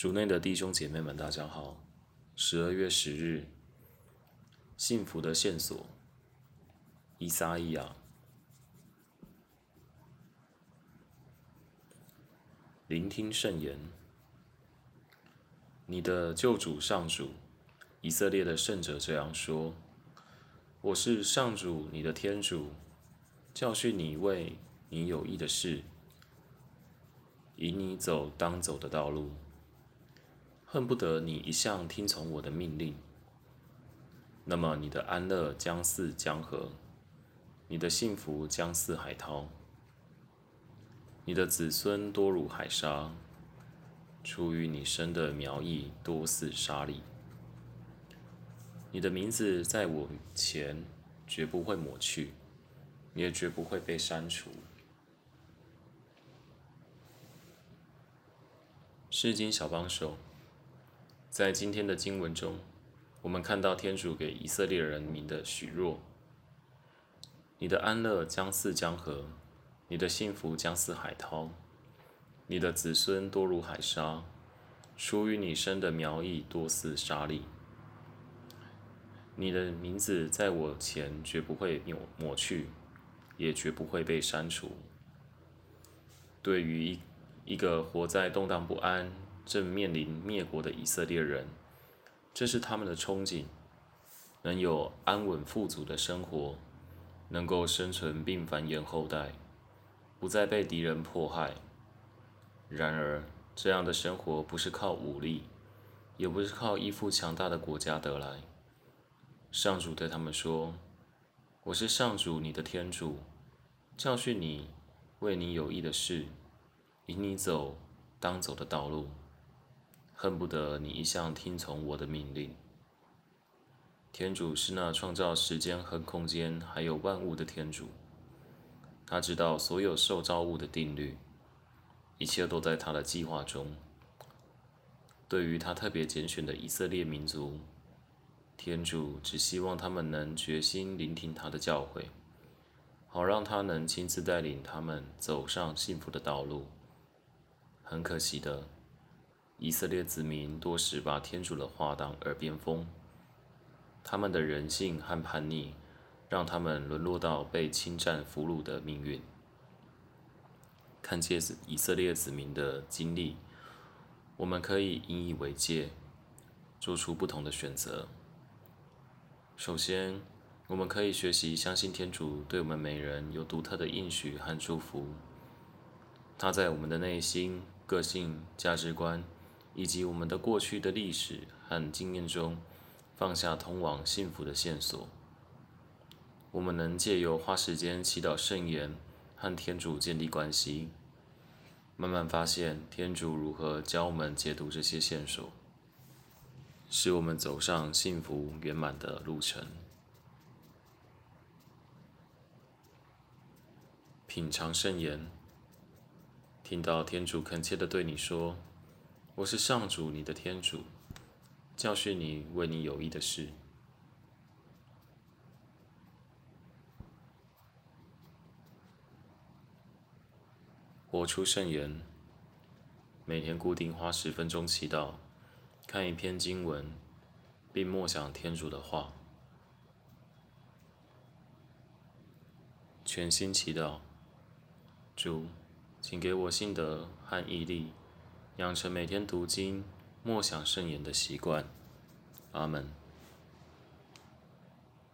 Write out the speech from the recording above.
主内的弟兄姐妹们，大家好。十二月十日，幸福的线索，伊撒伊亚，聆听圣言。你的救主上主，以色列的圣者这样说：“我是上主，你的天主，教训你为你有益的事，引你走当走的道路。”恨不得你一向听从我的命令，那么你的安乐将似江河，你的幸福将似海涛，你的子孙多如海沙，出于你生的苗裔多似沙粒。你的名字在我前绝不会抹去，也绝不会被删除。诗经小帮手。在今天的经文中，我们看到天主给以色列人民的许诺：你的安乐将似江河，你的幸福将似海涛，你的子孙多如海沙，属于你生的苗裔多似沙粒。你的名字在我前绝不会抹抹去，也绝不会被删除。对于一一个活在动荡不安。正面临灭国的以色列人，这是他们的憧憬：能有安稳富足的生活，能够生存并繁衍后代，不再被敌人迫害。然而，这样的生活不是靠武力，也不是靠依附强大的国家得来。上主对他们说：“我是上主，你的天主，教训你，为你有益的事，引你走当走的道路。”恨不得你一向听从我的命令。天主是那创造时间和空间，还有万物的天主。他知道所有受造物的定律，一切都在他的计划中。对于他特别拣选的以色列民族，天主只希望他们能决心聆听他的教诲，好让他能亲自带领他们走上幸福的道路。很可惜的。以色列子民多时把天主的话当耳边风，他们的人性和叛逆，让他们沦落到被侵占俘虏的命运。看见以色列子民的经历，我们可以引以为戒，做出不同的选择。首先，我们可以学习相信天主对我们每人有独特的应许和祝福，他在我们的内心、个性、价值观。以及我们的过去的历史和经验中，放下通往幸福的线索。我们能借由花时间祈祷圣言和天主建立关系，慢慢发现天主如何教我们解读这些线索，使我们走上幸福圆满的路程。品尝圣言，听到天主恳切的对你说。我是上主，你的天主，教训你为你有益的事。活出圣言，每天固定花十分钟祈祷，看一篇经文，并默想天主的话。全心祈祷，主，请给我信德和毅力。养成每天读经、默想圣言的习惯。阿门。